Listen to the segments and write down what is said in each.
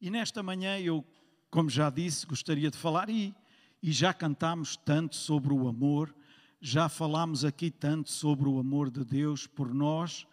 E nesta manhã eu, como já disse, gostaria de falar e, e já cantámos tanto sobre o amor, já falámos aqui tanto sobre o amor de Deus por nós,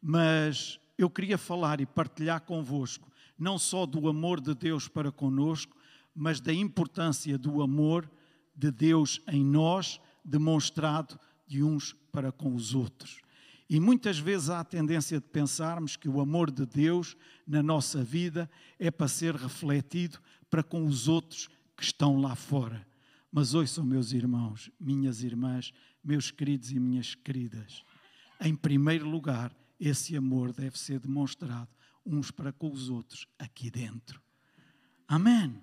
mas eu queria falar e partilhar convosco não só do amor de Deus para conosco, mas da importância do amor de Deus em nós, demonstrado de uns para com os outros. E muitas vezes há a tendência de pensarmos que o amor de Deus na nossa vida é para ser refletido para com os outros que estão lá fora. Mas ouçam, meus irmãos, minhas irmãs, meus queridos e minhas queridas, em primeiro lugar, esse amor deve ser demonstrado uns para com os outros aqui dentro. Amém.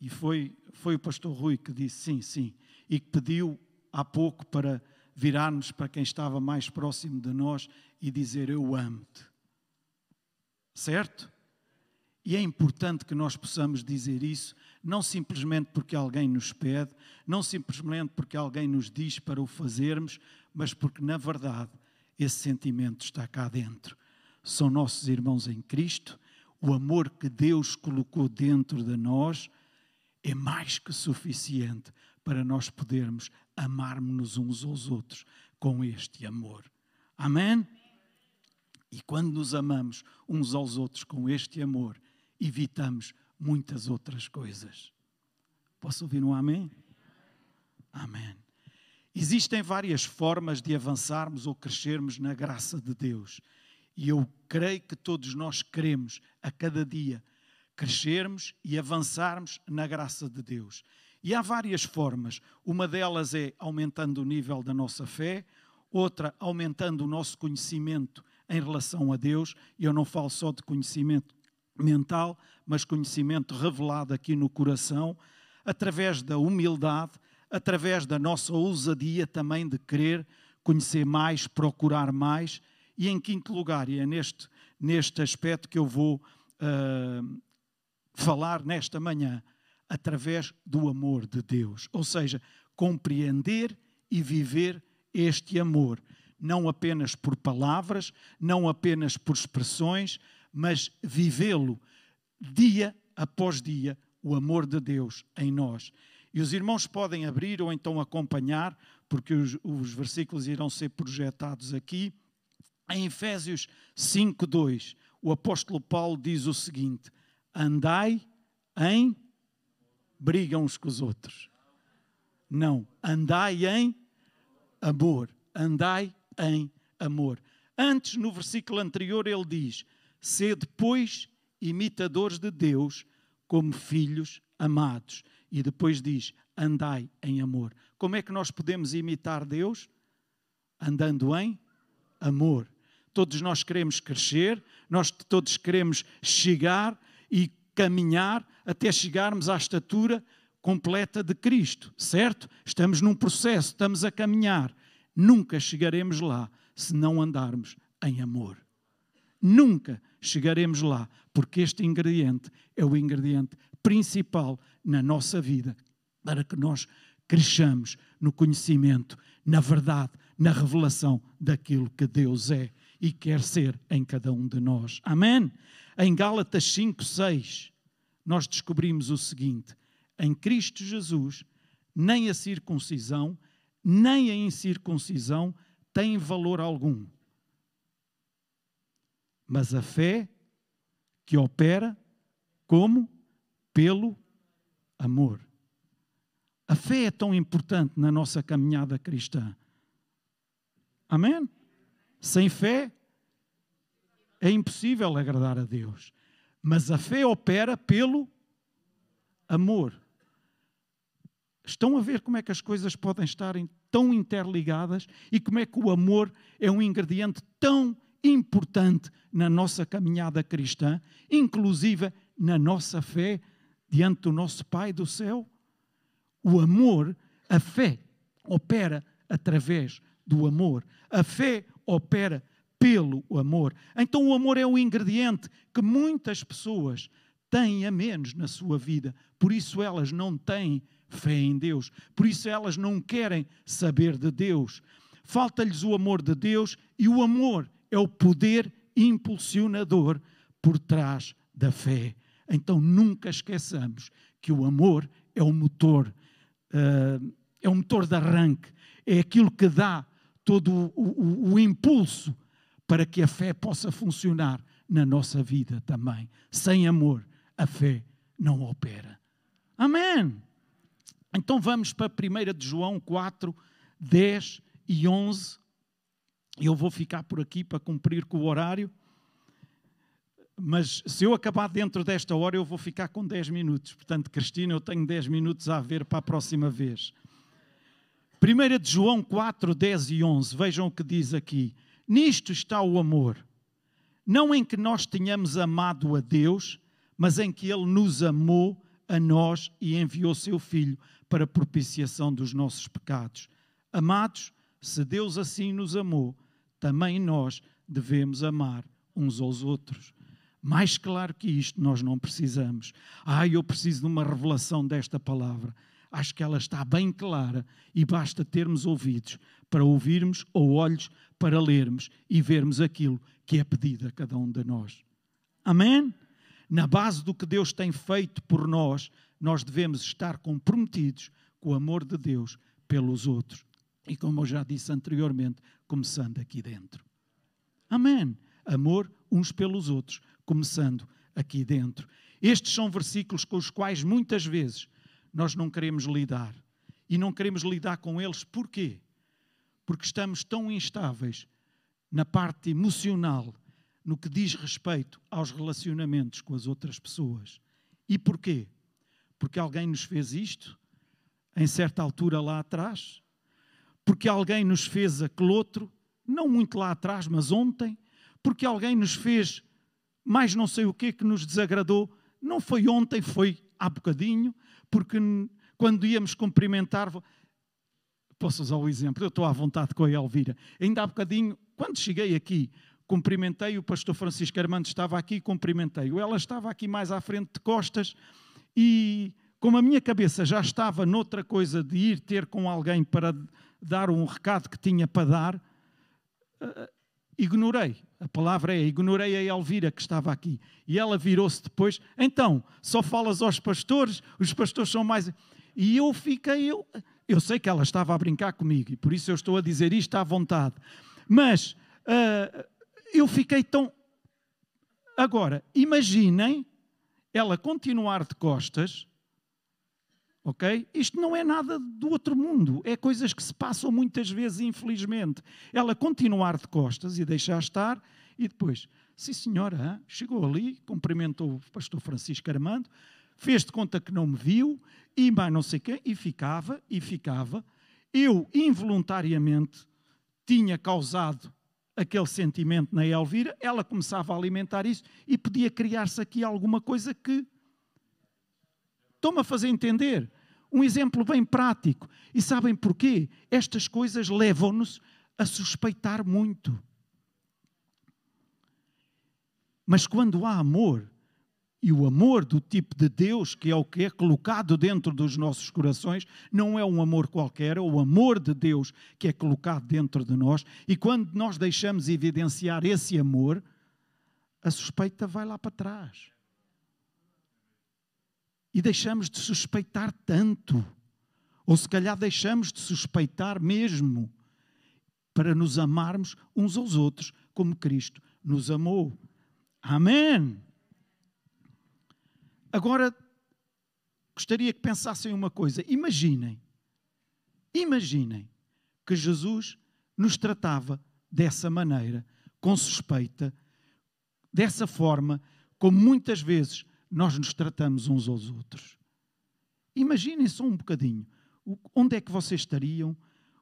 E foi, foi o pastor Rui que disse sim, sim, e que pediu há pouco para virarmos para quem estava mais próximo de nós e dizer: Eu amo-te. Certo? E é importante que nós possamos dizer isso, não simplesmente porque alguém nos pede, não simplesmente porque alguém nos diz para o fazermos, mas porque, na verdade, esse sentimento está cá dentro. São nossos irmãos em Cristo, o amor que Deus colocou dentro de nós é mais que suficiente para nós podermos amarmos-nos uns aos outros com este amor. Amém? E quando nos amamos uns aos outros com este amor, evitamos muitas outras coisas. Posso ouvir um amém? Amém. Existem várias formas de avançarmos ou crescermos na graça de Deus. E eu creio que todos nós queremos a cada dia crescermos e avançarmos na graça de Deus. E há várias formas. Uma delas é aumentando o nível da nossa fé, outra aumentando o nosso conhecimento em relação a Deus. Eu não falo só de conhecimento mental, mas conhecimento revelado aqui no coração, através da humildade, através da nossa ousadia também de querer conhecer mais, procurar mais. E em quinto lugar, e é neste, neste aspecto que eu vou uh, falar nesta manhã, através do amor de Deus. Ou seja, compreender e viver este amor, não apenas por palavras, não apenas por expressões, mas vivê-lo dia após dia, o amor de Deus em nós. E os irmãos podem abrir ou então acompanhar, porque os, os versículos irão ser projetados aqui. Em Efésios 5:2, o apóstolo Paulo diz o seguinte: Andai em brigam uns com os outros. Não, andai em amor. Andai em amor. Antes, no versículo anterior, ele diz: Sede, pois, imitadores de Deus, como filhos amados. E depois diz: Andai em amor. Como é que nós podemos imitar Deus? Andando em amor. Todos nós queremos crescer, nós todos queremos chegar e caminhar até chegarmos à estatura completa de Cristo, certo? Estamos num processo, estamos a caminhar. Nunca chegaremos lá se não andarmos em amor. Nunca chegaremos lá, porque este ingrediente é o ingrediente principal na nossa vida para que nós cresçamos no conhecimento, na verdade, na revelação daquilo que Deus é e quer ser em cada um de nós. Amém? Em Gálatas 5, 6, nós descobrimos o seguinte: em Cristo Jesus, nem a circuncisão, nem a incircuncisão têm valor algum. Mas a fé que opera como? Pelo amor. A fé é tão importante na nossa caminhada cristã. Amém? Sem fé é impossível agradar a Deus. Mas a fé opera pelo amor. Estão a ver como é que as coisas podem estar tão interligadas e como é que o amor é um ingrediente tão importante na nossa caminhada cristã, inclusive na nossa fé diante do nosso Pai do céu? O amor, a fé, opera através do amor. A fé opera pelo amor. Então o amor é um ingrediente que muitas pessoas têm a menos na sua vida. Por isso elas não têm fé em Deus. Por isso elas não querem saber de Deus. Falta-lhes o amor de Deus e o amor é o poder impulsionador por trás da fé. Então nunca esqueçamos que o amor é o motor, uh, é o motor de arranque, é aquilo que dá todo o, o, o impulso para que a fé possa funcionar na nossa vida também. Sem amor, a fé não opera. Amém. Então vamos para 1 de João 4, 10 e 11. Eu vou ficar por aqui para cumprir com o horário. Mas se eu acabar dentro desta hora, eu vou ficar com 10 minutos. Portanto, Cristina, eu tenho 10 minutos a ver para a próxima vez. 1 de João 4, 10 e 11. Vejam o que diz aqui. Nisto está o amor. Não em que nós tenhamos amado a Deus, mas em que Ele nos amou a nós e enviou seu Filho para propiciação dos nossos pecados. Amados, se Deus assim nos amou, também nós devemos amar uns aos outros. Mais claro que isto nós não precisamos. Ah, eu preciso de uma revelação desta palavra. Acho que ela está bem clara e basta termos ouvidos para ouvirmos ou olhos para lermos e vermos aquilo que é pedido a cada um de nós. Amém? Na base do que Deus tem feito por nós, nós devemos estar comprometidos com o amor de Deus pelos outros. E como eu já disse anteriormente, começando aqui dentro. Amém. Amor uns pelos outros, começando aqui dentro. Estes são versículos com os quais muitas vezes nós não queremos lidar. E não queremos lidar com eles porquê? Porque estamos tão instáveis na parte emocional, no que diz respeito aos relacionamentos com as outras pessoas. E porquê? Porque alguém nos fez isto em certa altura lá atrás, porque alguém nos fez aquele outro, não muito lá atrás, mas ontem, porque alguém nos fez mais não sei o que que nos desagradou, não foi ontem, foi há bocadinho, porque quando íamos cumprimentar, posso usar o exemplo, eu estou à vontade com a Elvira, ainda há bocadinho, quando cheguei aqui, cumprimentei o pastor Francisco Armando, estava aqui, cumprimentei-o, ela estava aqui mais à frente de costas e como a minha cabeça já estava noutra coisa de ir ter com alguém para dar um recado que tinha para dar, uh, ignorei. A palavra é ignorei a Elvira que estava aqui. E ela virou-se depois. Então, só falas aos pastores, os pastores são mais. E eu fiquei. Eu, eu sei que ela estava a brincar comigo e por isso eu estou a dizer isto à vontade. Mas uh, eu fiquei tão. Agora, imaginem ela continuar de costas Ok? Isto não é nada do outro mundo, é coisas que se passam muitas vezes, infelizmente. Ela continuar de costas e deixar estar, e depois, sim senhora, chegou ali, cumprimentou o pastor Francisco Armando, fez de conta que não me viu, e mais não sei quem, e ficava, e ficava. Eu, involuntariamente, tinha causado aquele sentimento na Elvira, ela começava a alimentar isso, e podia criar-se aqui alguma coisa que Estou-me a fazer entender. Um exemplo bem prático. E sabem porquê? Estas coisas levam-nos a suspeitar muito. Mas quando há amor, e o amor do tipo de Deus, que é o que é colocado dentro dos nossos corações, não é um amor qualquer, é o amor de Deus que é colocado dentro de nós. E quando nós deixamos evidenciar esse amor, a suspeita vai lá para trás e deixamos de suspeitar tanto, ou se calhar deixamos de suspeitar mesmo, para nos amarmos uns aos outros como Cristo nos amou. Amém. Agora, gostaria que pensassem uma coisa. Imaginem, imaginem que Jesus nos tratava dessa maneira, com suspeita, dessa forma, como muitas vezes nós nos tratamos uns aos outros. Imaginem só um bocadinho. Onde é que vocês estariam?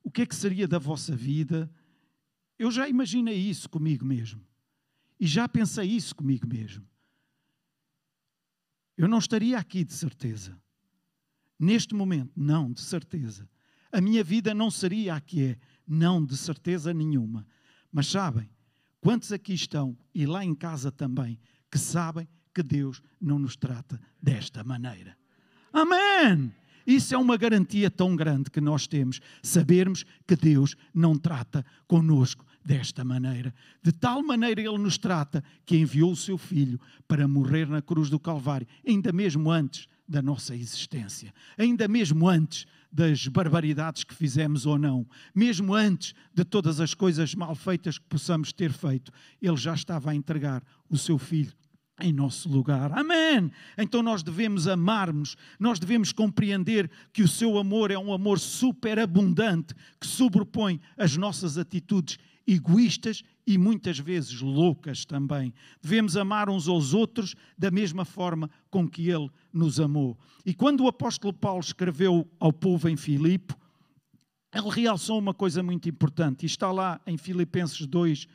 O que é que seria da vossa vida? Eu já imaginei isso comigo mesmo. E já pensei isso comigo mesmo. Eu não estaria aqui de certeza. Neste momento, não, de certeza. A minha vida não seria a que é, não, de certeza nenhuma. Mas sabem, quantos aqui estão, e lá em casa também, que sabem que Deus não nos trata desta maneira. Amém! Isso é uma garantia tão grande que nós temos, sabermos que Deus não trata conosco desta maneira. De tal maneira Ele nos trata que enviou o seu Filho para morrer na cruz do Calvário, ainda mesmo antes da nossa existência, ainda mesmo antes das barbaridades que fizemos ou não, mesmo antes de todas as coisas mal feitas que possamos ter feito, Ele já estava a entregar o seu Filho em nosso lugar. Amém! Então nós devemos amarmos, nós devemos compreender que o seu amor é um amor superabundante que sobrepõe as nossas atitudes egoístas e muitas vezes loucas também. Devemos amar uns aos outros da mesma forma com que ele nos amou. E quando o apóstolo Paulo escreveu ao povo em Filipe, ele realçou uma coisa muito importante, e está lá em Filipenses 2,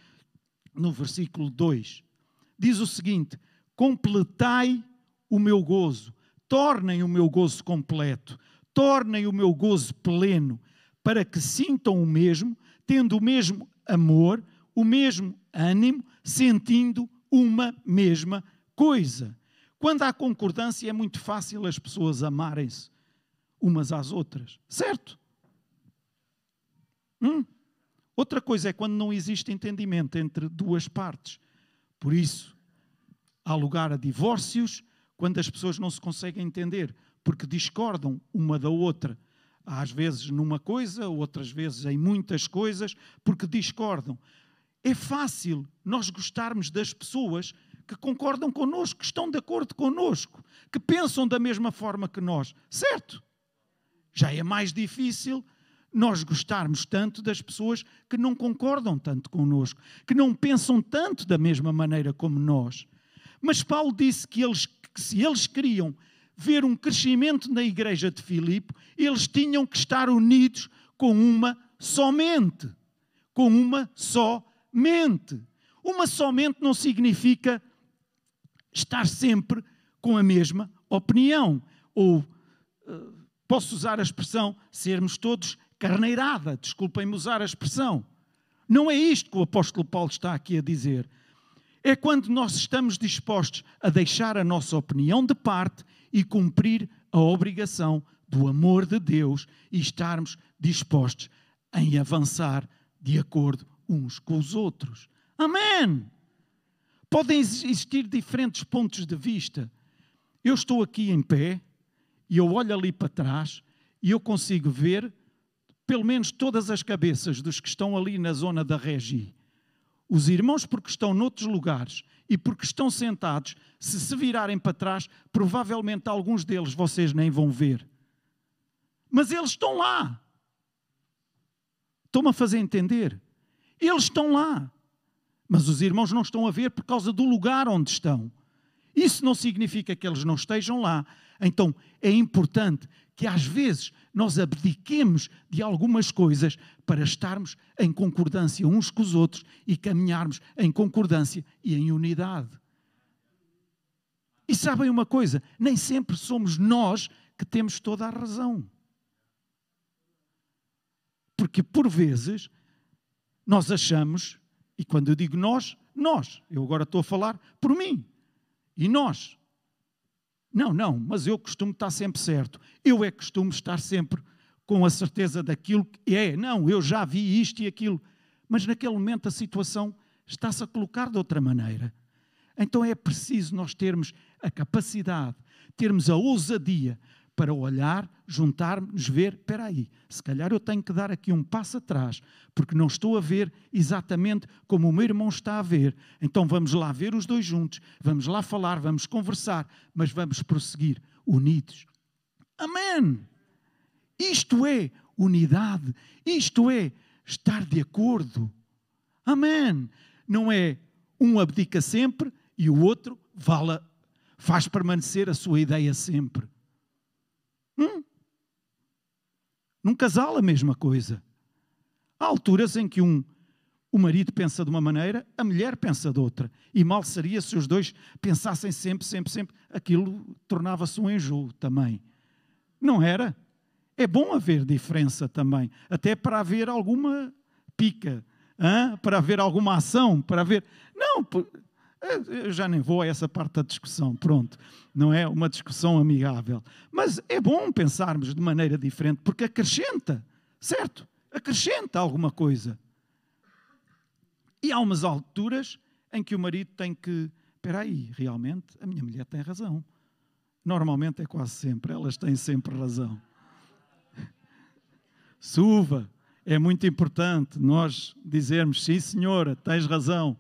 no versículo 2. Diz o seguinte: completai o meu gozo, tornem o meu gozo completo, tornem o meu gozo pleno, para que sintam o mesmo, tendo o mesmo amor, o mesmo ânimo, sentindo uma mesma coisa. Quando há concordância, é muito fácil as pessoas amarem-se umas às outras, certo? Hum? Outra coisa é quando não existe entendimento entre duas partes. Por isso, há lugar a divórcios quando as pessoas não se conseguem entender, porque discordam uma da outra. Às vezes numa coisa, outras vezes em muitas coisas, porque discordam. É fácil nós gostarmos das pessoas que concordam connosco, que estão de acordo connosco, que pensam da mesma forma que nós, certo? Já é mais difícil nós gostarmos tanto das pessoas que não concordam tanto connosco, que não pensam tanto da mesma maneira como nós. Mas Paulo disse que, eles, que se eles queriam ver um crescimento na igreja de Filipe, eles tinham que estar unidos com uma só mente. Com uma só mente. Uma só mente não significa estar sempre com a mesma opinião. Ou, uh, posso usar a expressão, sermos todos carneirada, desculpem-me usar a expressão. Não é isto que o apóstolo Paulo está aqui a dizer é quando nós estamos dispostos a deixar a nossa opinião de parte e cumprir a obrigação do amor de Deus e estarmos dispostos em avançar de acordo uns com os outros. Amém! Podem existir diferentes pontos de vista. Eu estou aqui em pé e eu olho ali para trás e eu consigo ver pelo menos todas as cabeças dos que estão ali na zona da regi. Os irmãos, porque estão noutros lugares e porque estão sentados, se se virarem para trás, provavelmente alguns deles vocês nem vão ver. Mas eles estão lá. Estão-me a fazer entender? Eles estão lá. Mas os irmãos não estão a ver por causa do lugar onde estão. Isso não significa que eles não estejam lá. Então é importante que às vezes nós abdiquemos de algumas coisas para estarmos em concordância uns com os outros e caminharmos em concordância e em unidade. E sabem uma coisa? Nem sempre somos nós que temos toda a razão. Porque por vezes nós achamos, e quando eu digo nós, nós, eu agora estou a falar por mim, e nós, não, não, mas eu costumo estar sempre certo. Eu é que costumo estar sempre com a certeza daquilo que é. Não, eu já vi isto e aquilo. Mas naquele momento a situação está-se a colocar de outra maneira. Então é preciso nós termos a capacidade, termos a ousadia para olhar, juntar-nos, ver, espera aí, se calhar eu tenho que dar aqui um passo atrás, porque não estou a ver exatamente como o meu irmão está a ver. Então vamos lá ver os dois juntos, vamos lá falar, vamos conversar, mas vamos prosseguir unidos. Amém! Isto é unidade, isto é estar de acordo. Amém! Não é um abdica sempre e o outro faz permanecer a sua ideia sempre. Hum? Num casal, a mesma coisa. Há alturas em que um, o marido pensa de uma maneira, a mulher pensa de outra. E mal seria se os dois pensassem sempre, sempre, sempre. Aquilo tornava-se um enjoo também. Não era? É bom haver diferença também, até para haver alguma pica, hein? para haver alguma ação, para haver. Não, Eu já nem vou a essa parte da discussão, pronto. Não é uma discussão amigável. Mas é bom pensarmos de maneira diferente, porque acrescenta, certo? Acrescenta alguma coisa. E há umas alturas em que o marido tem que. Espera aí, realmente a minha mulher tem razão. Normalmente é quase sempre, elas têm sempre razão. Suva, é muito importante nós dizermos: sim, senhora, tens razão,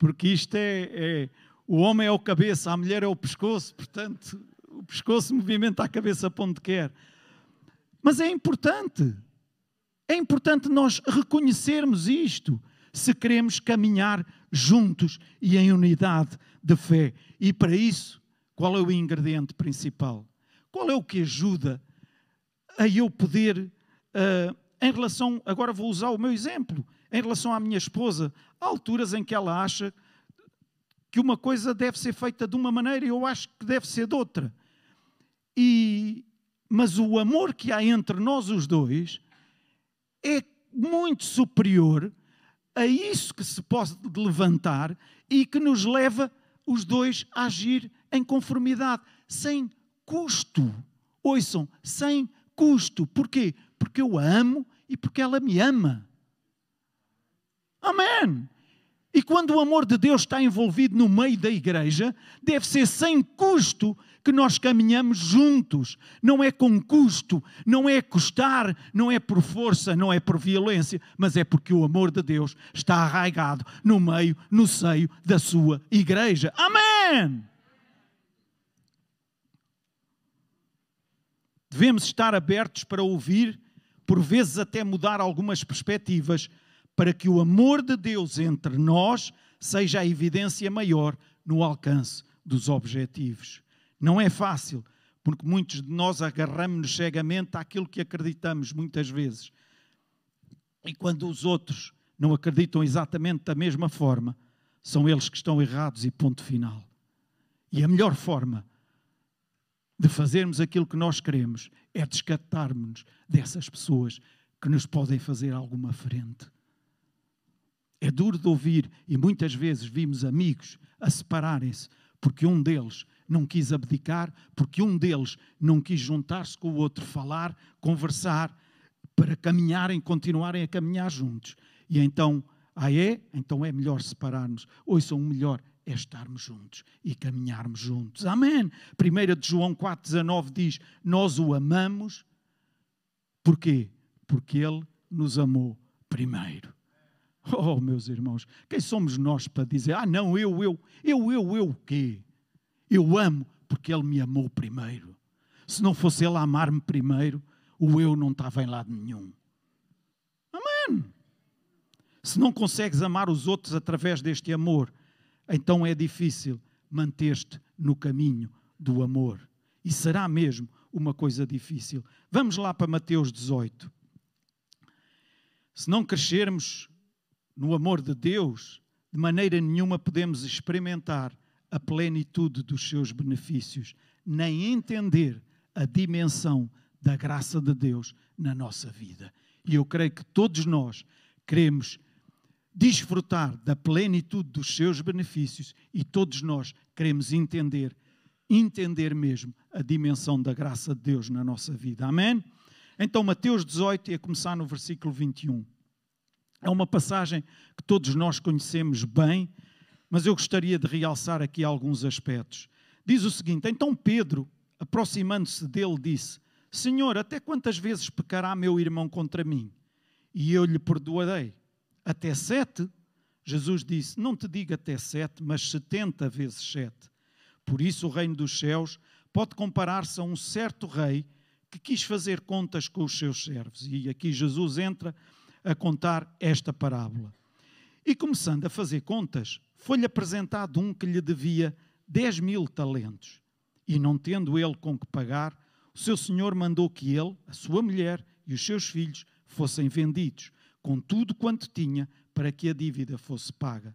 porque isto é, é. O homem é o cabeça, a mulher é o pescoço, portanto, o pescoço movimenta a cabeça para onde quer. Mas é importante, é importante nós reconhecermos isto se queremos caminhar juntos e em unidade de fé. E para isso, qual é o ingrediente principal? Qual é o que ajuda a eu poder, uh, em relação, agora vou usar o meu exemplo, em relação à minha esposa, há alturas em que ela acha que uma coisa deve ser feita de uma maneira e eu acho que deve ser de outra. E, mas o amor que há entre nós os dois é muito superior a isso que se pode levantar e que nos leva os dois a agir em conformidade, sem custo. Ouçam, sem custo. Porquê? Porque eu a amo e porque ela me ama. Amém. E quando o amor de Deus está envolvido no meio da igreja, deve ser sem custo que nós caminhamos juntos. Não é com custo, não é custar, não é por força, não é por violência, mas é porque o amor de Deus está arraigado no meio, no seio da sua igreja. Amém! Devemos estar abertos para ouvir, por vezes até mudar algumas perspectivas para que o amor de Deus entre nós seja a evidência maior no alcance dos objetivos. Não é fácil, porque muitos de nós agarramos-nos cegamente àquilo que acreditamos muitas vezes. E quando os outros não acreditam exatamente da mesma forma, são eles que estão errados e ponto final. E a melhor forma de fazermos aquilo que nós queremos é descartarmos-nos dessas pessoas que nos podem fazer alguma frente. É duro de ouvir e muitas vezes vimos amigos a separarem-se porque um deles não quis abdicar, porque um deles não quis juntar-se com o outro, falar, conversar, para caminharem, continuarem a caminhar juntos. E então, ah é? Então é melhor separarmos. Ouçam, o melhor é estarmos juntos e caminharmos juntos. Amém. 1 de João 4,19 diz: Nós o amamos, porquê? Porque Ele nos amou primeiro. Oh, meus irmãos, quem somos nós para dizer, ah, não, eu, eu, eu, eu, eu o quê? Eu amo porque Ele me amou primeiro. Se não fosse Ele amar-me primeiro, o eu não estava em lado nenhum. Amém. Se não consegues amar os outros através deste amor, então é difícil manter-te no caminho do amor. E será mesmo uma coisa difícil. Vamos lá para Mateus 18. Se não crescermos no amor de Deus, de maneira nenhuma podemos experimentar a plenitude dos seus benefícios, nem entender a dimensão da graça de Deus na nossa vida. E eu creio que todos nós queremos desfrutar da plenitude dos seus benefícios e todos nós queremos entender, entender mesmo a dimensão da graça de Deus na nossa vida. Amém? Então, Mateus 18, ia começar no versículo 21. É uma passagem que todos nós conhecemos bem, mas eu gostaria de realçar aqui alguns aspectos. Diz o seguinte: Então Pedro, aproximando-se dele, disse: Senhor, até quantas vezes pecará meu irmão contra mim? E eu lhe perdoarei. Até sete? Jesus disse: Não te digo até sete, mas setenta vezes sete. Por isso o reino dos céus pode comparar-se a um certo rei que quis fazer contas com os seus servos. E aqui Jesus entra a contar esta parábola. E começando a fazer contas, foi-lhe apresentado um que lhe devia dez mil talentos. E não tendo ele com que pagar, o seu senhor mandou que ele, a sua mulher e os seus filhos fossem vendidos, com tudo quanto tinha, para que a dívida fosse paga.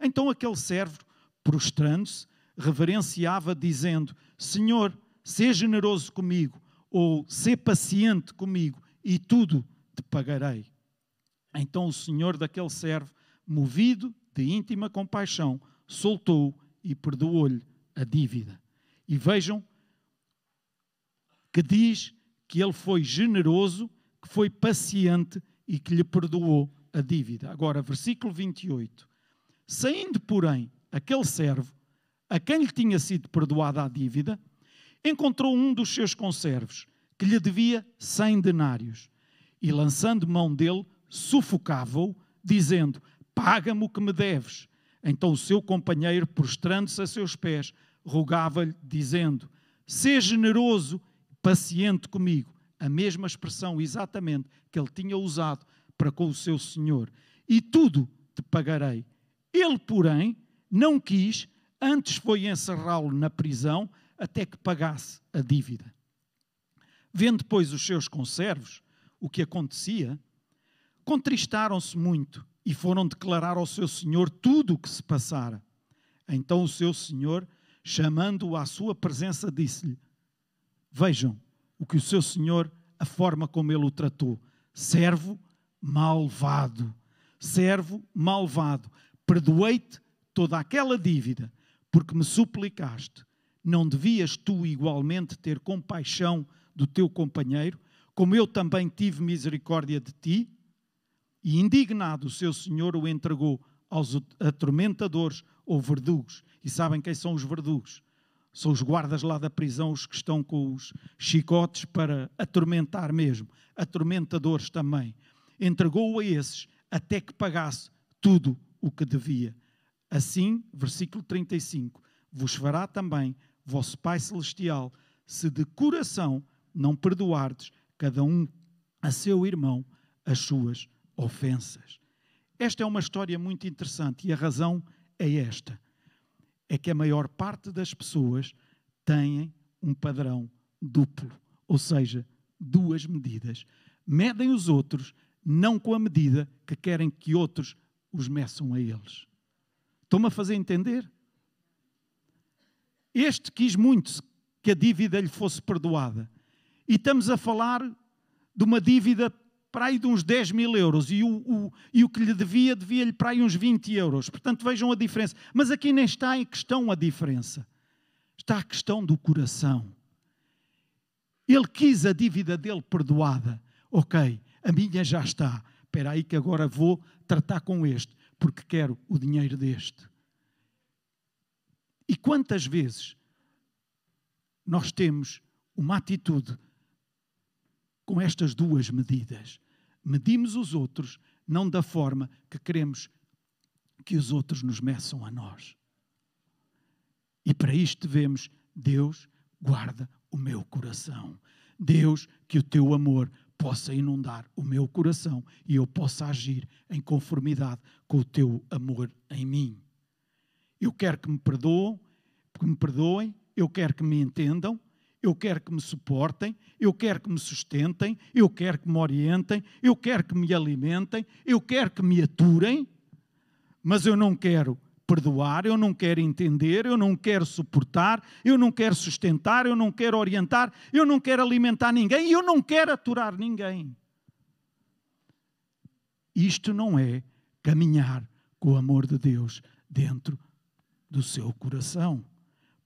Então aquele servo, prostrando-se, reverenciava, dizendo: Senhor, seja generoso comigo, ou sê paciente comigo, e tudo te pagarei. Então o senhor daquele servo, movido de íntima compaixão, soltou e perdoou-lhe a dívida. E vejam que diz que ele foi generoso, que foi paciente e que lhe perdoou a dívida. Agora, versículo 28. Saindo, porém, aquele servo, a quem lhe tinha sido perdoada a dívida, encontrou um dos seus conservos, que lhe devia cem denários, e lançando mão dele, sufocava-o, dizendo: Paga-me o que me deves. Então o seu companheiro, prostrando-se a seus pés, rogava-lhe, dizendo: Sê generoso, paciente comigo. A mesma expressão exatamente que ele tinha usado para com o seu senhor. E tudo te pagarei. Ele, porém, não quis, antes foi encerrá-lo na prisão até que pagasse a dívida. Vendo, pois, os seus conservos o que acontecia, contristaram-se muito e foram declarar ao seu senhor tudo o que se passara. Então o seu senhor, chamando-o à sua presença, disse-lhe: Vejam o que o seu senhor, a forma como ele o tratou. Servo malvado, servo malvado, perdoei-te toda aquela dívida, porque me suplicaste. Não devias tu igualmente ter compaixão do teu companheiro, como eu também tive misericórdia de ti? E indignado, o seu senhor o entregou aos atormentadores ou verdugos. E sabem quem são os verdugos? São os guardas lá da prisão, os que estão com os chicotes para atormentar mesmo. Atormentadores também. Entregou-o a esses até que pagasse tudo o que devia. Assim, versículo 35, vos fará também vosso Pai Celestial, se de coração não perdoardes cada um a seu irmão as suas ofensas. Esta é uma história muito interessante e a razão é esta: é que a maior parte das pessoas têm um padrão duplo, ou seja, duas medidas. Medem os outros não com a medida que querem que outros os meçam a eles. Estão-me a fazer entender? Este quis muito que a dívida lhe fosse perdoada. E estamos a falar de uma dívida para aí de uns 10 mil euros e o, o, e o que lhe devia, devia-lhe para aí uns 20 euros. Portanto, vejam a diferença. Mas aqui nem está em questão a diferença. Está a questão do coração. Ele quis a dívida dele perdoada. Ok, a minha já está. Espera aí que agora vou tratar com este, porque quero o dinheiro deste. E quantas vezes nós temos uma atitude com estas duas medidas. Medimos os outros não da forma que queremos que os outros nos meçam a nós. E para isto devemos, Deus, guarda o meu coração. Deus, que o teu amor possa inundar o meu coração e eu possa agir em conformidade com o teu amor em mim. Eu quero que me perdoem, que me perdoem, eu quero que me entendam, eu quero que me suportem, eu quero que me sustentem, eu quero que me orientem, eu quero que me alimentem, eu quero que me aturem, mas eu não quero perdoar, eu não quero entender, eu não quero suportar, eu não quero sustentar, eu não quero orientar, eu não quero alimentar ninguém eu não quero aturar ninguém. Isto não é caminhar com o amor de Deus dentro do seu coração.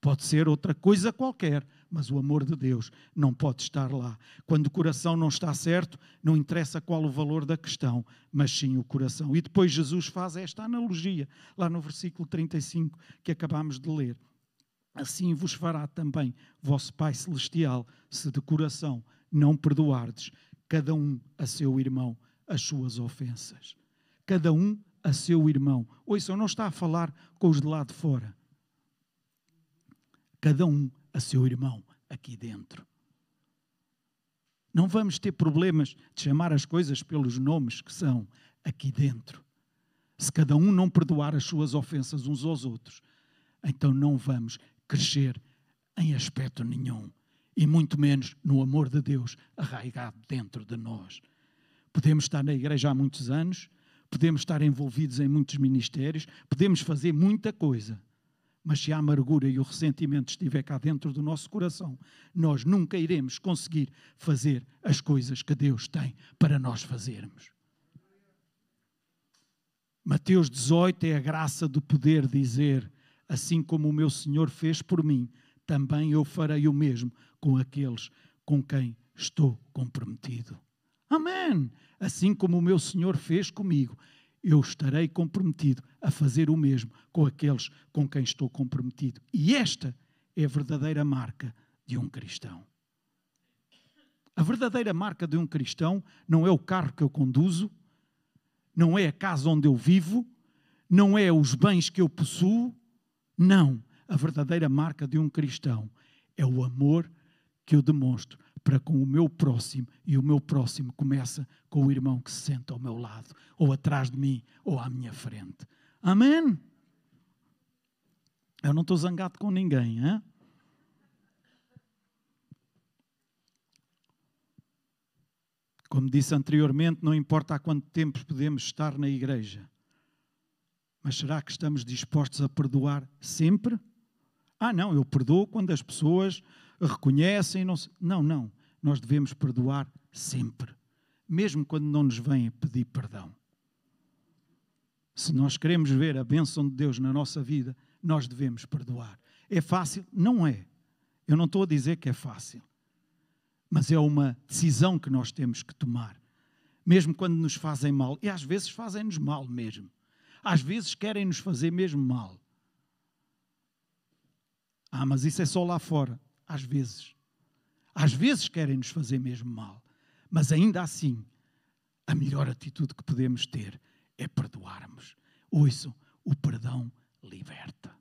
Pode ser outra coisa qualquer, mas o amor de Deus não pode estar lá. Quando o coração não está certo, não interessa qual o valor da questão, mas sim o coração. E depois Jesus faz esta analogia, lá no versículo 35 que acabamos de ler. Assim vos fará também vosso Pai Celestial, se de coração não perdoardes, cada um a seu irmão, as suas ofensas. Cada um a seu irmão. Ouçam, não está a falar com os de lá de fora. Cada um a seu irmão aqui dentro. Não vamos ter problemas de chamar as coisas pelos nomes que são aqui dentro. Se cada um não perdoar as suas ofensas uns aos outros, então não vamos crescer em aspecto nenhum e muito menos no amor de Deus arraigado dentro de nós. Podemos estar na igreja há muitos anos, podemos estar envolvidos em muitos ministérios, podemos fazer muita coisa, mas se a amargura e o ressentimento estiver cá dentro do nosso coração, nós nunca iremos conseguir fazer as coisas que Deus tem para nós fazermos. Mateus 18 é a graça de poder dizer: assim como o meu Senhor fez por mim, também eu farei o mesmo com aqueles com quem estou comprometido. Amém! Assim como o meu Senhor fez comigo, eu estarei comprometido a fazer o mesmo com aqueles com quem estou comprometido. E esta é a verdadeira marca de um cristão. A verdadeira marca de um cristão não é o carro que eu conduzo, não é a casa onde eu vivo, não é os bens que eu possuo. Não. A verdadeira marca de um cristão é o amor que eu demonstro para com o meu próximo, e o meu próximo começa com o irmão que se senta ao meu lado, ou atrás de mim, ou à minha frente. Amém? Eu não estou zangado com ninguém, hein? Como disse anteriormente, não importa há quanto tempo podemos estar na igreja, mas será que estamos dispostos a perdoar sempre? Ah, não, eu perdoo quando as pessoas reconhecem. Não, não, não. Nós devemos perdoar sempre, mesmo quando não nos vêm pedir perdão. Se nós queremos ver a bênção de Deus na nossa vida, nós devemos perdoar. É fácil? Não é. Eu não estou a dizer que é fácil mas é uma decisão que nós temos que tomar, mesmo quando nos fazem mal, e às vezes fazem-nos mal mesmo. Às vezes querem nos fazer mesmo mal. Ah, mas isso é só lá fora. Às vezes. Às vezes querem nos fazer mesmo mal. Mas ainda assim, a melhor atitude que podemos ter é perdoarmos. Ouçam, o perdão liberta.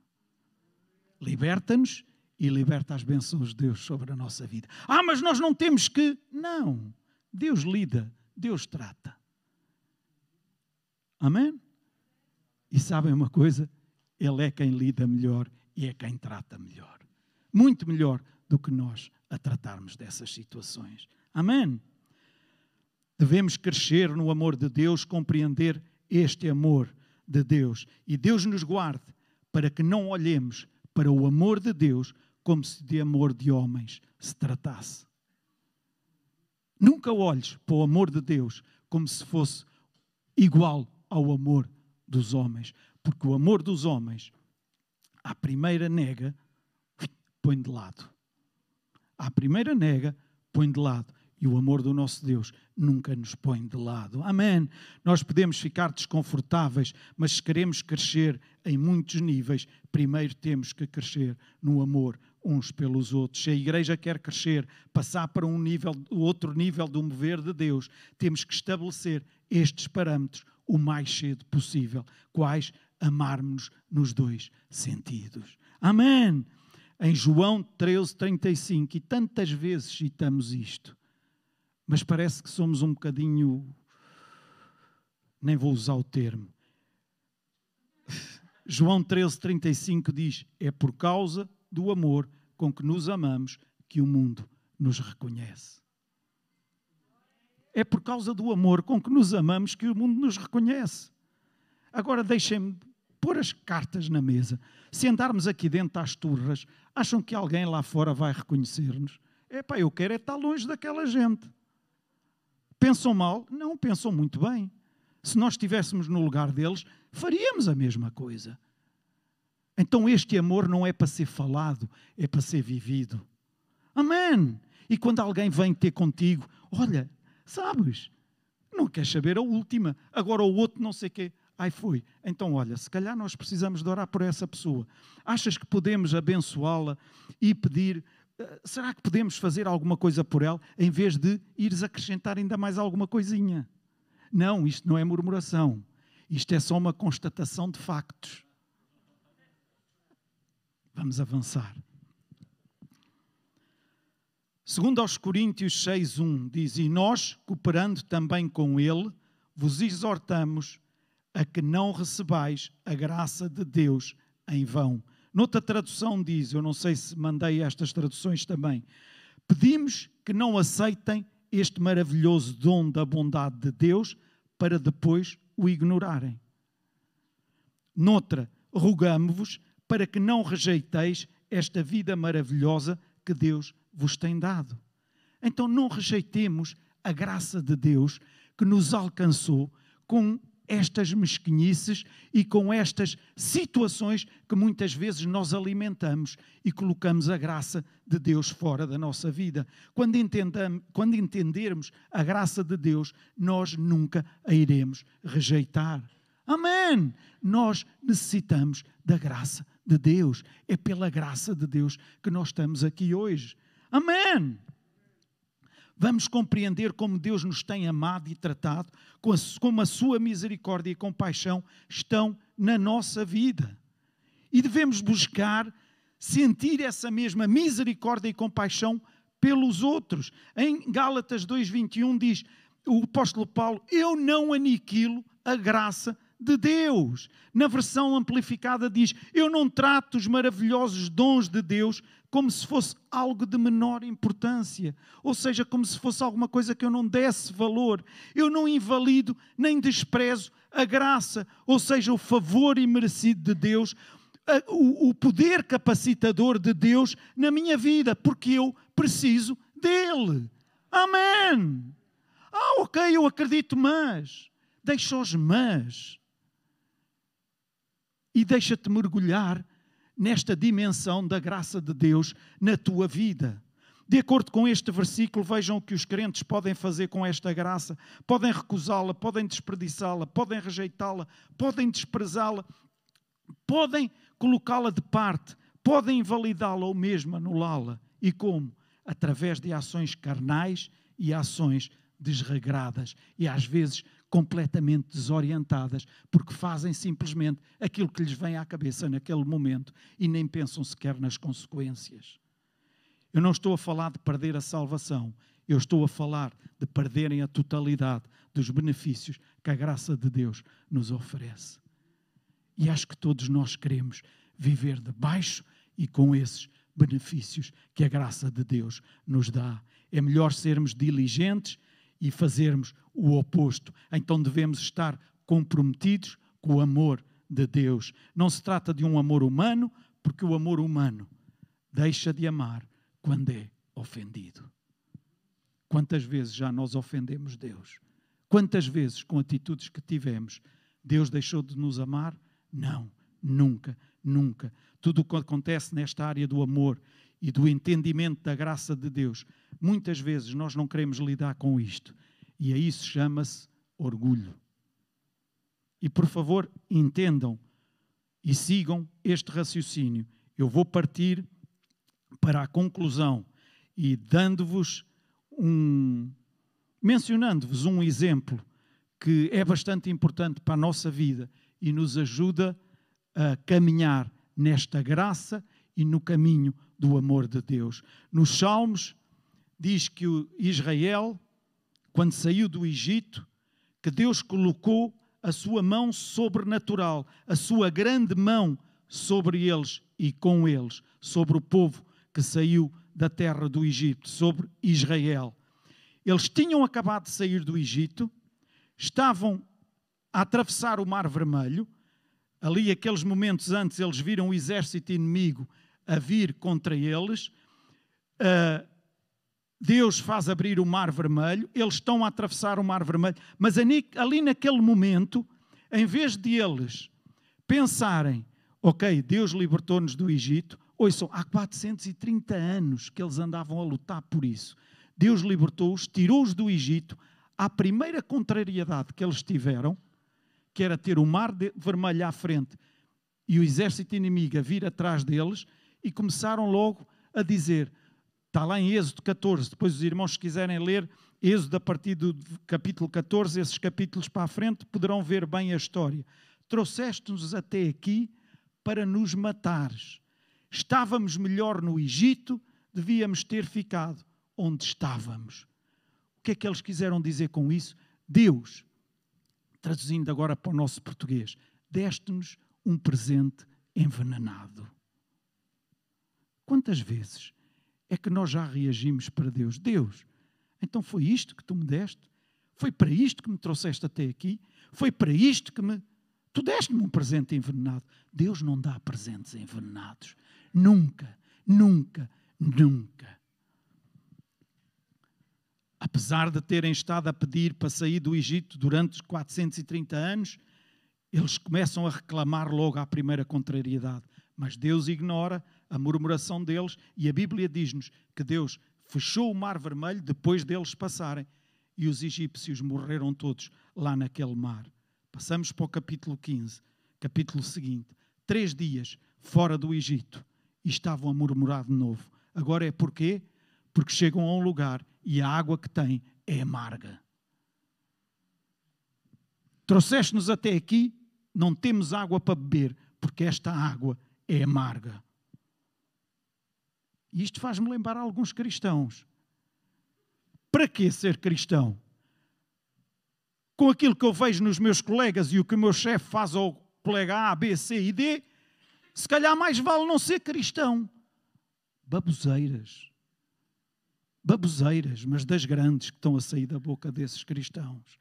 Liberta-nos e liberta as bênçãos de Deus sobre a nossa vida. Ah, mas nós não temos que. Não. Deus lida, Deus trata. Amém? E sabem uma coisa? Ele é quem lida melhor e é quem trata melhor. Muito melhor do que nós a tratarmos dessas situações. Amém? Devemos crescer no amor de Deus, compreender este amor de Deus. E Deus nos guarde para que não olhemos para o amor de Deus como se de amor de homens se tratasse. Nunca olhes para o amor de Deus como se fosse igual ao amor dos homens, porque o amor dos homens, à primeira nega, põe de lado. À primeira nega, põe de lado. E o amor do nosso Deus nunca nos põe de lado. Amém. Nós podemos ficar desconfortáveis, mas se queremos crescer em muitos níveis, primeiro temos que crescer no amor uns pelos outros. Se a igreja quer crescer, passar para um nível, outro nível do mover de Deus, temos que estabelecer estes parâmetros o mais cedo possível. Quais? Amarmos-nos nos dois sentidos. Amém. Em João 13, 35, e tantas vezes citamos isto mas parece que somos um bocadinho. Nem vou usar o termo. João 13, 35 diz: É por causa do amor com que nos amamos que o mundo nos reconhece. É por causa do amor com que nos amamos que o mundo nos reconhece. Agora deixem-me pôr as cartas na mesa. Se andarmos aqui dentro às turras, acham que alguém lá fora vai reconhecer-nos? Epá, eu quero é estar longe daquela gente. Pensam mal? Não, pensam muito bem. Se nós estivéssemos no lugar deles, faríamos a mesma coisa. Então este amor não é para ser falado, é para ser vivido. Amém. E quando alguém vem ter contigo, olha, sabes, não queres saber a última, agora o outro não sei o quê. Ai, foi. Então, olha, se calhar nós precisamos de orar por essa pessoa. Achas que podemos abençoá-la e pedir eh, será que podemos fazer alguma coisa por ela em vez de ires acrescentar ainda mais alguma coisinha? Não, isto não é murmuração. Isto é só uma constatação de factos. Vamos avançar. Segundo aos Coríntios 6:1 diz: "E nós, cooperando também com ele, vos exortamos a que não recebais a graça de Deus em vão." Noutra tradução diz, eu não sei se mandei estas traduções também, pedimos que não aceitem este maravilhoso dom da bondade de Deus para depois o ignorarem. Noutra, rogamo-vos para que não rejeiteis esta vida maravilhosa que Deus vos tem dado. Então não rejeitemos a graça de Deus que nos alcançou com estas mesquinices e com estas situações que muitas vezes nós alimentamos e colocamos a graça de Deus fora da nossa vida. Quando, quando entendermos a graça de Deus, nós nunca a iremos rejeitar. Amém! Nós necessitamos da graça de Deus. É pela graça de Deus que nós estamos aqui hoje. Amém! Vamos compreender como Deus nos tem amado e tratado, como a sua misericórdia e compaixão estão na nossa vida. E devemos buscar sentir essa mesma misericórdia e compaixão pelos outros. Em Gálatas 2:21 diz o apóstolo Paulo: "Eu não aniquilo a graça de Deus. Na versão amplificada diz: Eu não trato os maravilhosos dons de Deus como se fosse algo de menor importância, ou seja, como se fosse alguma coisa que eu não desse valor. Eu não invalido nem desprezo a graça, ou seja, o favor imerecido de Deus, o poder capacitador de Deus na minha vida, porque eu preciso dele. Amém. Ah, ok, eu acredito, mas. Deixa os mas e deixa-te mergulhar nesta dimensão da graça de Deus na tua vida. De acordo com este versículo, vejam o que os crentes podem fazer com esta graça. Podem recusá-la, podem desperdiçá-la, podem rejeitá-la, podem desprezá-la, podem colocá-la de parte, podem invalidá-la ou mesmo anulá-la. E como? Através de ações carnais e ações desregradas e às vezes completamente desorientadas, porque fazem simplesmente aquilo que lhes vem à cabeça naquele momento e nem pensam sequer nas consequências. Eu não estou a falar de perder a salvação, eu estou a falar de perderem a totalidade dos benefícios que a graça de Deus nos oferece. E acho que todos nós queremos viver debaixo e com esses benefícios que a graça de Deus nos dá. É melhor sermos diligentes e fazermos o oposto. Então devemos estar comprometidos com o amor de Deus. Não se trata de um amor humano, porque o amor humano deixa de amar quando é ofendido. Quantas vezes já nós ofendemos Deus? Quantas vezes, com atitudes que tivemos, Deus deixou de nos amar? Não, nunca, nunca. Tudo o que acontece nesta área do amor e do entendimento da graça de Deus, muitas vezes nós não queremos lidar com isto. E a isso chama-se orgulho. E por favor, entendam e sigam este raciocínio. Eu vou partir para a conclusão e dando-vos um mencionando-vos um exemplo que é bastante importante para a nossa vida e nos ajuda a caminhar nesta graça e no caminho do amor de Deus. Nos Salmos diz que Israel quando saiu do Egito, que Deus colocou a sua mão sobrenatural, a sua grande mão sobre eles e com eles, sobre o povo que saiu da terra do Egito, sobre Israel. Eles tinham acabado de sair do Egito, estavam a atravessar o Mar Vermelho. Ali, aqueles momentos antes, eles viram o exército inimigo a vir contra eles. Uh, Deus faz abrir o mar vermelho, eles estão a atravessar o mar vermelho, mas ali naquele momento, em vez de eles pensarem, ok, Deus libertou-nos do Egito, ouçam, há 430 anos que eles andavam a lutar por isso. Deus libertou-os, tirou-os do Egito, à primeira contrariedade que eles tiveram, que era ter o mar vermelho à frente e o exército inimigo a vir atrás deles, e começaram logo a dizer: Está lá em Êxodo 14. Depois, os irmãos, se quiserem ler Êxodo a partir do capítulo 14, esses capítulos para a frente, poderão ver bem a história. Trouxeste-nos até aqui para nos matares. Estávamos melhor no Egito, devíamos ter ficado onde estávamos. O que é que eles quiseram dizer com isso? Deus, traduzindo agora para o nosso português, deste-nos um presente envenenado. Quantas vezes é que nós já reagimos para Deus. Deus, então foi isto que tu me deste? Foi para isto que me trouxeste até aqui? Foi para isto que me. Tu deste-me um presente envenenado. Deus não dá presentes envenenados. Nunca, nunca, nunca. Apesar de terem estado a pedir para sair do Egito durante 430 anos, eles começam a reclamar logo à primeira contrariedade. Mas Deus ignora a murmuração deles e a Bíblia diz-nos que Deus fechou o mar vermelho depois deles passarem e os egípcios morreram todos lá naquele mar. Passamos para o capítulo 15, capítulo seguinte. Três dias fora do Egito e estavam a murmurar de novo. Agora é porquê? Porque chegam a um lugar e a água que têm é amarga. Trouxeste-nos até aqui, não temos água para beber, porque esta água é amarga. E isto faz-me lembrar alguns cristãos. Para que ser cristão? Com aquilo que eu vejo nos meus colegas e o que o meu chefe faz ao colega A, B, C e D, se calhar mais vale não ser cristão. Baboseiras. Baboseiras, mas das grandes que estão a sair da boca desses cristãos.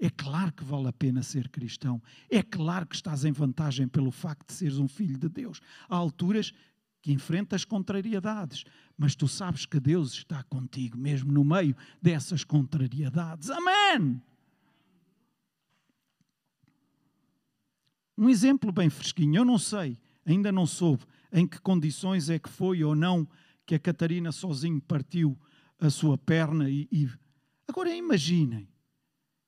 É claro que vale a pena ser cristão. É claro que estás em vantagem pelo facto de seres um filho de Deus. Há alturas que enfrentas contrariedades, mas tu sabes que Deus está contigo, mesmo no meio dessas contrariedades. Amém! Um exemplo bem fresquinho, eu não sei, ainda não soube em que condições é que foi ou não que a Catarina sozinho partiu a sua perna e, e... agora imaginem,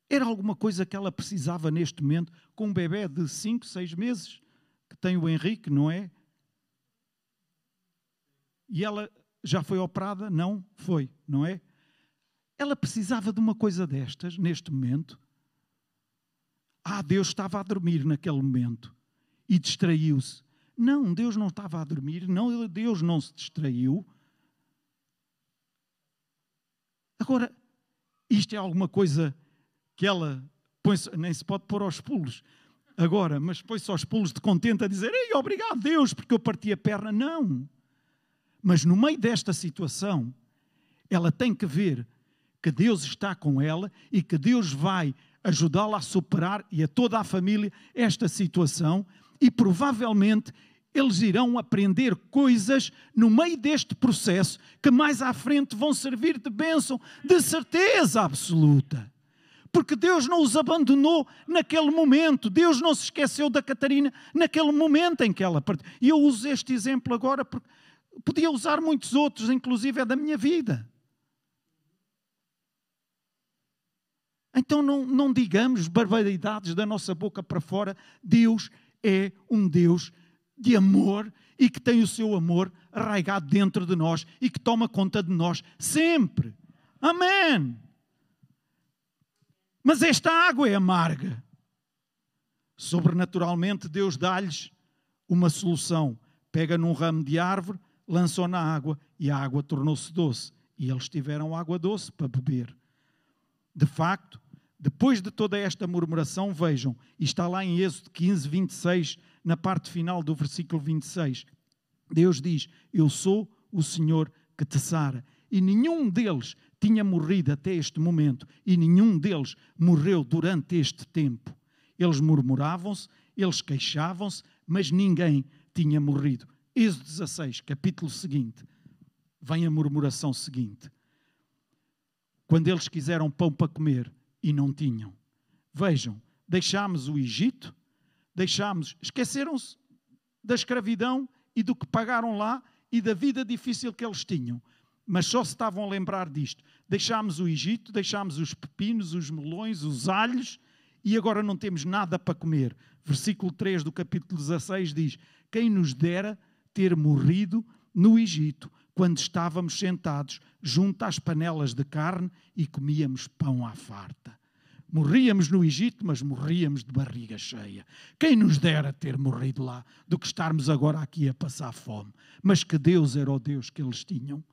era alguma coisa que ela precisava neste momento com um bebê de 5, 6 meses que tem o Henrique, não é? E ela já foi operada? Não foi, não é? Ela precisava de uma coisa destas neste momento. Ah, Deus estava a dormir naquele momento e distraiu-se. Não, Deus não estava a dormir, não, Deus não se distraiu. Agora, isto é alguma coisa que ela nem se pode pôr aos pulos agora, mas põe-se aos pulos de contente a dizer: Ei, obrigado Deus, porque eu parti a perna. Não. Mas no meio desta situação, ela tem que ver que Deus está com ela e que Deus vai ajudá-la a superar e a toda a família esta situação e provavelmente eles irão aprender coisas no meio deste processo que mais à frente vão servir de bênção, de certeza absoluta. Porque Deus não os abandonou naquele momento, Deus não se esqueceu da Catarina naquele momento em que ela partiu. E eu uso este exemplo agora porque Podia usar muitos outros, inclusive é da minha vida. Então não, não digamos barbaridades da nossa boca para fora. Deus é um Deus de amor e que tem o seu amor arraigado dentro de nós e que toma conta de nós sempre. Amém. Mas esta água é amarga. Sobrenaturalmente, Deus dá-lhes uma solução. Pega num ramo de árvore, lançou na água e a água tornou-se doce. E eles tiveram água doce para beber. De facto, depois de toda esta murmuração, vejam, e está lá em Êxodo 15, 26, na parte final do versículo 26. Deus diz: Eu sou o Senhor que te sara. E nenhum deles tinha morrido até este momento, e nenhum deles morreu durante este tempo. Eles murmuravam-se, eles queixavam-se, mas ninguém tinha morrido. Êxodo 16, capítulo seguinte, vem a murmuração seguinte. Quando eles quiseram pão para comer e não tinham. Vejam, deixámos o Egito, deixámos, esqueceram-se da escravidão e do que pagaram lá e da vida difícil que eles tinham. Mas só se estavam a lembrar disto. Deixámos o Egito, deixámos os pepinos, os melões, os alhos e agora não temos nada para comer. Versículo 3 do capítulo 16 diz: Quem nos dera ter morrido no Egito, quando estávamos sentados junto às panelas de carne e comíamos pão à farta. Morríamos no Egito, mas morríamos de barriga cheia. Quem nos dera ter morrido lá do que estarmos agora aqui a passar fome? Mas que Deus era o Deus que eles tinham.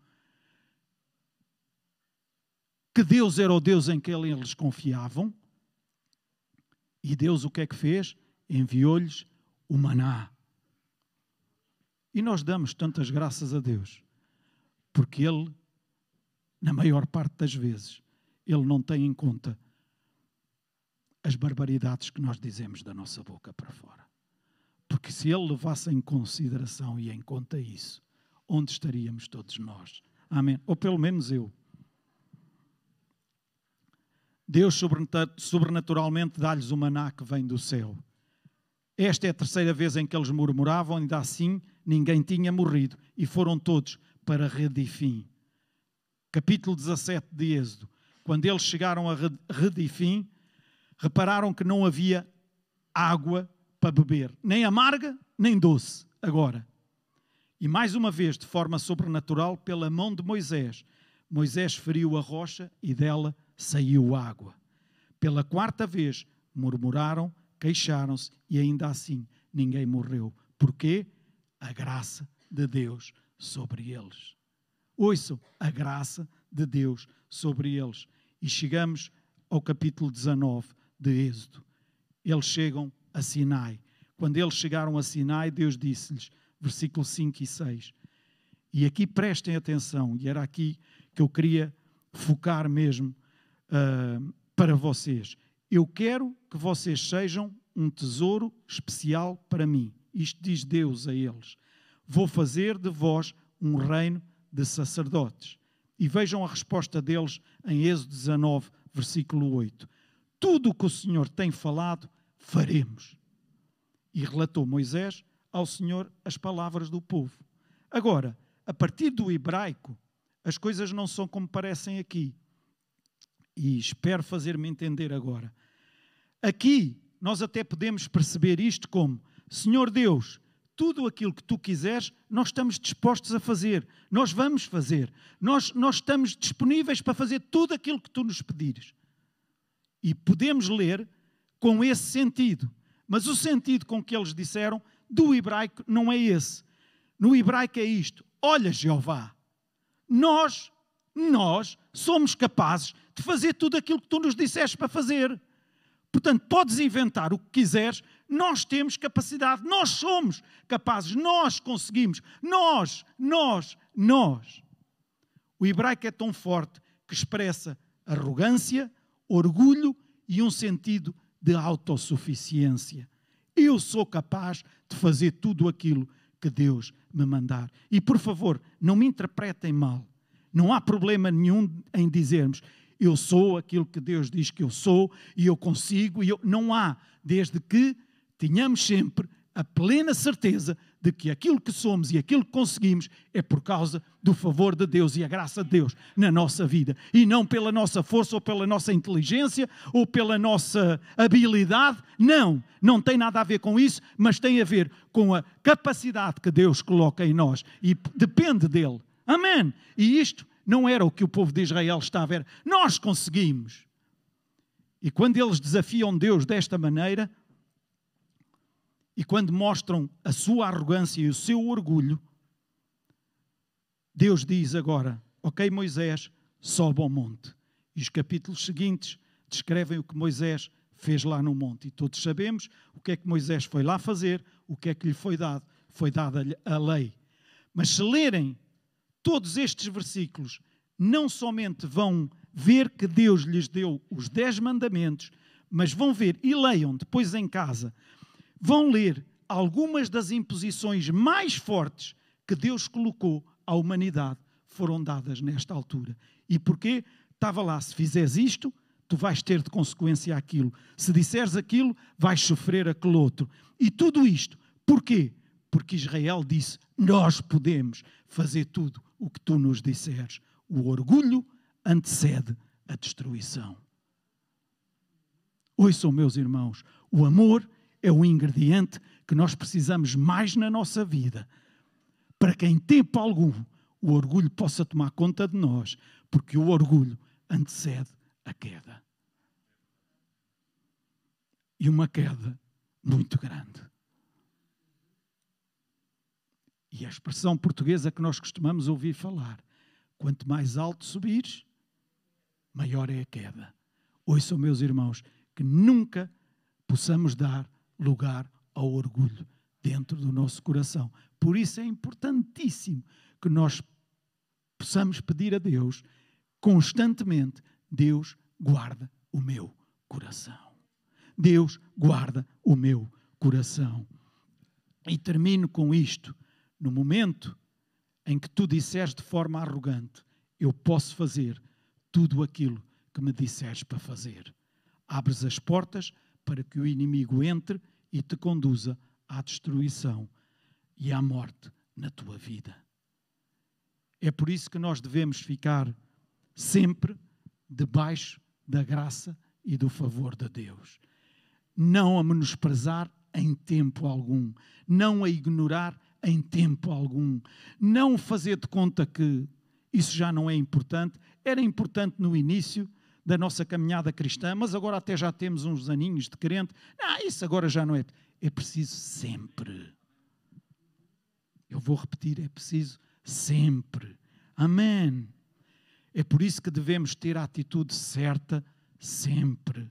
Que Deus era o Deus em que eles confiavam. E Deus o que é que fez? Enviou-lhes o maná. E nós damos tantas graças a Deus, porque Ele, na maior parte das vezes, Ele não tem em conta as barbaridades que nós dizemos da nossa boca para fora. Porque se Ele levasse em consideração e em conta isso, onde estaríamos todos nós? Amém? Ou pelo menos eu. Deus sobrenaturalmente dá-lhes o maná que vem do céu. Esta é a terceira vez em que eles murmuravam, ainda assim ninguém tinha morrido e foram todos para Redifim. Capítulo 17 de Êxodo. Quando eles chegaram a Redifim, repararam que não havia água para beber, nem amarga, nem doce, agora. E mais uma vez, de forma sobrenatural, pela mão de Moisés, Moisés feriu a rocha e dela saiu água. Pela quarta vez, murmuraram, queixaram-se e ainda assim ninguém morreu. Porquê? A graça de Deus sobre eles. Ouçam a graça de Deus sobre eles. E chegamos ao capítulo 19 de Êxodo. Eles chegam a Sinai. Quando eles chegaram a Sinai, Deus disse-lhes, versículos 5 e 6. E aqui prestem atenção, e era aqui que eu queria focar mesmo uh, para vocês. Eu quero que vocês sejam um tesouro especial para mim. Isto diz Deus a eles. Vou fazer de vós um reino de sacerdotes. E vejam a resposta deles em Êxodo 19, versículo 8. Tudo o que o Senhor tem falado, faremos. E relatou Moisés ao Senhor as palavras do povo. Agora, a partir do hebraico, as coisas não são como parecem aqui. E espero fazer-me entender agora. Aqui, nós até podemos perceber isto como: Senhor Deus, tudo aquilo que tu quiseres, nós estamos dispostos a fazer. Nós vamos fazer. Nós, nós estamos disponíveis para fazer tudo aquilo que tu nos pedires. E podemos ler com esse sentido. Mas o sentido com que eles disseram do hebraico não é esse. No hebraico é isto: Olha, Jeová, nós, nós somos capazes de fazer tudo aquilo que tu nos disseste para fazer. Portanto, podes inventar o que quiseres, nós temos capacidade, nós somos capazes, nós conseguimos, nós, nós, nós. O hebraico é tão forte que expressa arrogância, orgulho e um sentido de autossuficiência. Eu sou capaz de fazer tudo aquilo que Deus me mandar. E por favor, não me interpretem mal. Não há problema nenhum em dizermos eu sou aquilo que Deus diz que eu sou e eu consigo e eu... não há, desde que tenhamos sempre a plena certeza de que aquilo que somos e aquilo que conseguimos é por causa do favor de Deus e a graça de Deus na nossa vida e não pela nossa força ou pela nossa inteligência ou pela nossa habilidade. Não, não tem nada a ver com isso, mas tem a ver com a capacidade que Deus coloca em nós e depende dele. Amém. E isto não era o que o povo de Israel estava a ver. Nós conseguimos. E quando eles desafiam Deus desta maneira, e quando mostram a sua arrogância e o seu orgulho, Deus diz agora: Ok, Moisés, sobe ao monte. E os capítulos seguintes descrevem o que Moisés fez lá no monte. E todos sabemos o que é que Moisés foi lá fazer, o que é que lhe foi dado. Foi dada a lei. Mas se lerem todos estes versículos, não somente vão ver que Deus lhes deu os dez mandamentos, mas vão ver e leiam depois em casa vão ler algumas das imposições mais fortes que Deus colocou à humanidade foram dadas nesta altura. E porquê? Estava lá, se fizeres isto, tu vais ter de consequência aquilo. Se disseres aquilo, vais sofrer aquele outro. E tudo isto, porquê? Porque Israel disse: Nós podemos fazer tudo o que tu nos disseres. O orgulho antecede a destruição. Ouçam, meus irmãos, o amor é o ingrediente que nós precisamos mais na nossa vida, para que em tempo algum o orgulho possa tomar conta de nós, porque o orgulho antecede a queda. E uma queda muito grande. E a expressão portuguesa que nós costumamos ouvir falar: quanto mais alto subires, maior é a queda. Ouçam, meus irmãos, que nunca possamos dar lugar ao orgulho dentro do nosso coração. Por isso é importantíssimo que nós possamos pedir a Deus constantemente: Deus guarda o meu coração. Deus guarda o meu coração. E termino com isto. No momento em que tu disseres de forma arrogante: Eu posso fazer tudo aquilo que me disseres para fazer. Abres as portas para que o inimigo entre e te conduza à destruição e à morte na tua vida. É por isso que nós devemos ficar sempre debaixo da graça e do favor de Deus. Não a menosprezar em tempo algum, não a ignorar em tempo algum, não fazer de conta que isso já não é importante. Era importante no início da nossa caminhada cristã, mas agora até já temos uns aninhos de crente. Ah, isso agora já não é. É preciso sempre. Eu vou repetir, é preciso sempre. Amém. É por isso que devemos ter a atitude certa sempre.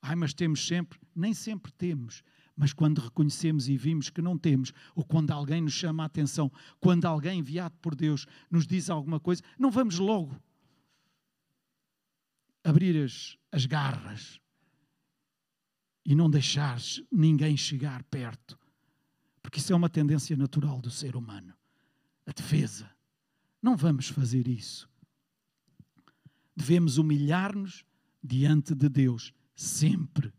Ai, mas temos sempre? Nem sempre temos. Mas quando reconhecemos e vimos que não temos, ou quando alguém nos chama a atenção, quando alguém enviado por Deus nos diz alguma coisa, não vamos logo abrir as, as garras e não deixar ninguém chegar perto, porque isso é uma tendência natural do ser humano a defesa. Não vamos fazer isso. Devemos humilhar-nos diante de Deus sempre.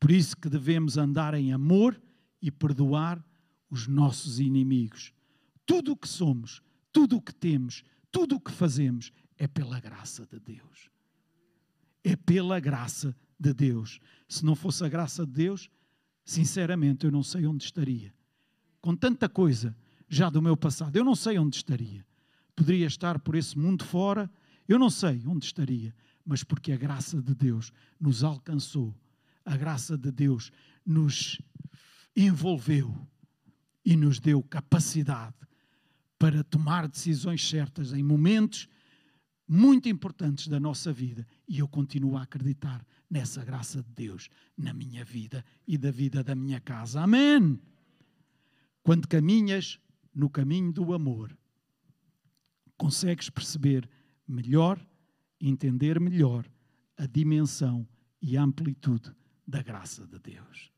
Por isso que devemos andar em amor e perdoar os nossos inimigos. Tudo o que somos, tudo o que temos, tudo o que fazemos é pela graça de Deus. É pela graça de Deus. Se não fosse a graça de Deus, sinceramente eu não sei onde estaria. Com tanta coisa já do meu passado, eu não sei onde estaria. Poderia estar por esse mundo fora, eu não sei onde estaria, mas porque a graça de Deus nos alcançou, a graça de Deus nos envolveu e nos deu capacidade para tomar decisões certas em momentos muito importantes da nossa vida. E eu continuo a acreditar nessa graça de Deus na minha vida e da vida da minha casa. Amém. Quando caminhas no caminho do amor, consegues perceber melhor, entender melhor a dimensão e a amplitude da graça de Deus.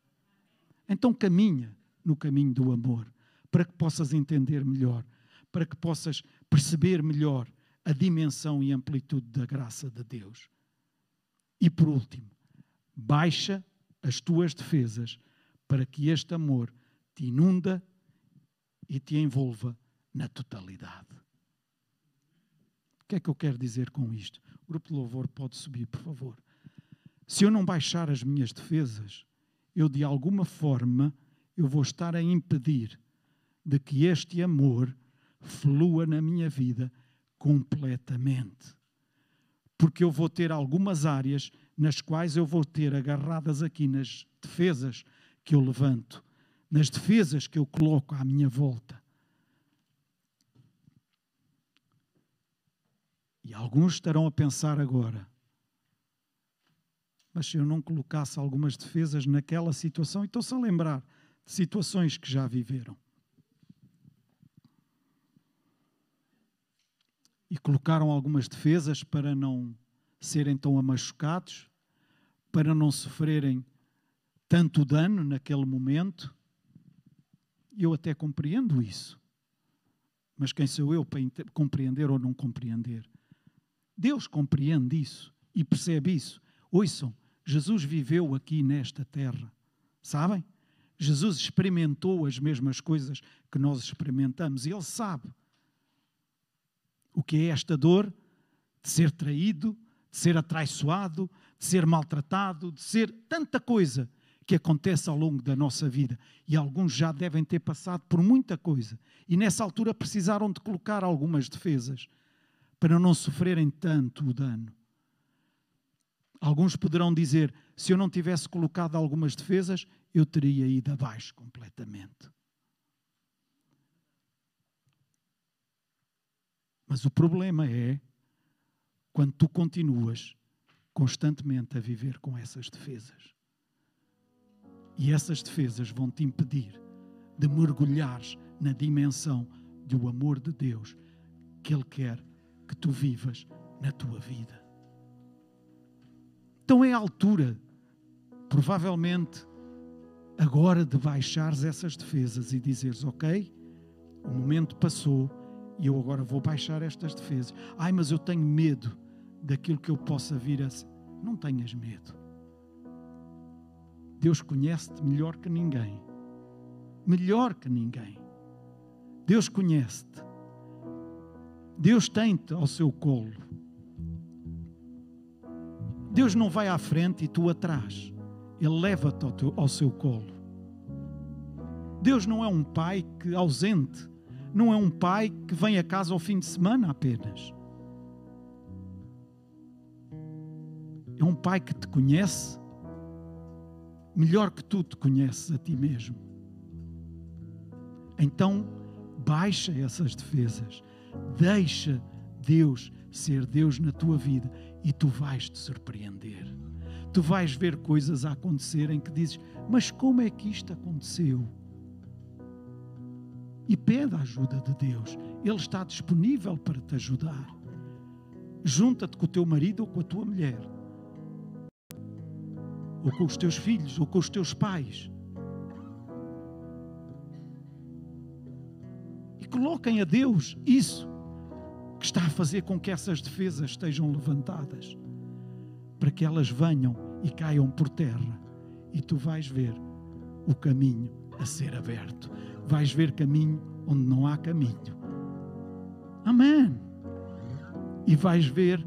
Então caminha no caminho do amor, para que possas entender melhor, para que possas perceber melhor a dimensão e amplitude da graça de Deus. E por último, baixa as tuas defesas para que este amor te inunda e te envolva na totalidade que é que eu quero dizer com isto? O grupo de louvor pode subir, por favor. Se eu não baixar as minhas defesas, eu de alguma forma eu vou estar a impedir de que este amor flua na minha vida completamente. Porque eu vou ter algumas áreas nas quais eu vou ter agarradas aqui nas defesas que eu levanto, nas defesas que eu coloco à minha volta. E alguns estarão a pensar agora, mas se eu não colocasse algumas defesas naquela situação, e estão-se a lembrar de situações que já viveram. E colocaram algumas defesas para não serem tão amachucados, para não sofrerem tanto dano naquele momento. Eu até compreendo isso. Mas quem sou eu para compreender ou não compreender? Deus compreende isso e percebe isso. Ouçam, Jesus viveu aqui nesta terra, sabem? Jesus experimentou as mesmas coisas que nós experimentamos e Ele sabe o que é esta dor de ser traído, de ser atraiçoado, de ser maltratado, de ser tanta coisa que acontece ao longo da nossa vida. E alguns já devem ter passado por muita coisa. E nessa altura precisaram de colocar algumas defesas para não sofrerem tanto o dano. Alguns poderão dizer: se eu não tivesse colocado algumas defesas, eu teria ido abaixo completamente. Mas o problema é quando tu continuas constantemente a viver com essas defesas. E essas defesas vão te impedir de mergulhares na dimensão do amor de Deus que Ele quer que tu vivas na tua vida. Então é a altura, provavelmente, agora de baixares essas defesas e dizeres: Ok, o momento passou e eu agora vou baixar estas defesas. Ai, mas eu tenho medo daquilo que eu possa vir a ser. Não tenhas medo. Deus conhece-te melhor que ninguém. Melhor que ninguém. Deus conhece-te. Deus tem-te ao seu colo. Deus não vai à frente e tu atrás. Ele leva-te ao, ao, seu colo. Deus não é um pai que ausente, não é um pai que vem a casa ao fim de semana apenas. É um pai que te conhece melhor que tu te conheces a ti mesmo. Então, baixa essas defesas, deixa Deus ser Deus na tua vida e tu vais te surpreender. Tu vais ver coisas a acontecerem que dizes: Mas como é que isto aconteceu? E pede a ajuda de Deus, Ele está disponível para te ajudar. Junta-te com o teu marido ou com a tua mulher, ou com os teus filhos, ou com os teus pais. E coloquem a Deus isso que está a fazer com que essas defesas estejam levantadas, para que elas venham e caiam por terra, e tu vais ver o caminho a ser aberto, vais ver caminho onde não há caminho. Amém. E vais ver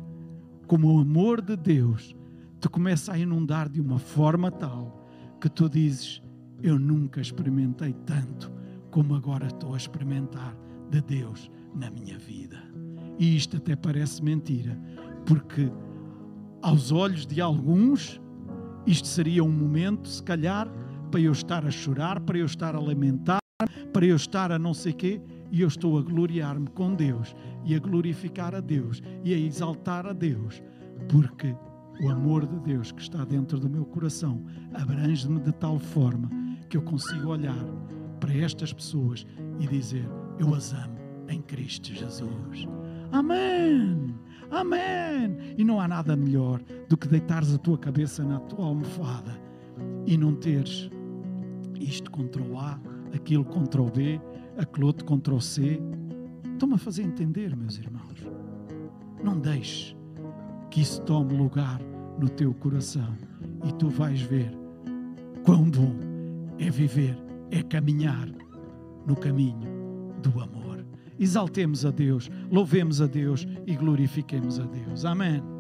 como o amor de Deus te começa a inundar de uma forma tal que tu dizes: Eu nunca experimentei tanto como agora estou a experimentar de Deus na minha vida. E isto até parece mentira, porque aos olhos de alguns, isto seria um momento, se calhar, para eu estar a chorar, para eu estar a lamentar, para eu estar a não sei quê, e eu estou a gloriar-me com Deus e a glorificar a Deus e a exaltar a Deus, porque o amor de Deus que está dentro do meu coração abrange-me de tal forma que eu consigo olhar para estas pessoas e dizer: Eu as amo em Cristo Jesus. Amém. Amém. E não há nada melhor do que deitares a tua cabeça na tua almofada e não teres isto contra o A, aquilo contra o B, aquele outro contra o C. Estão-me a fazer entender, meus irmãos. Não deixes que isso tome lugar no teu coração e tu vais ver quão bom é viver, é caminhar no caminho do amor exaltemos a Deus, louvemos a Deus e glorifiquemos a Deus. Amém.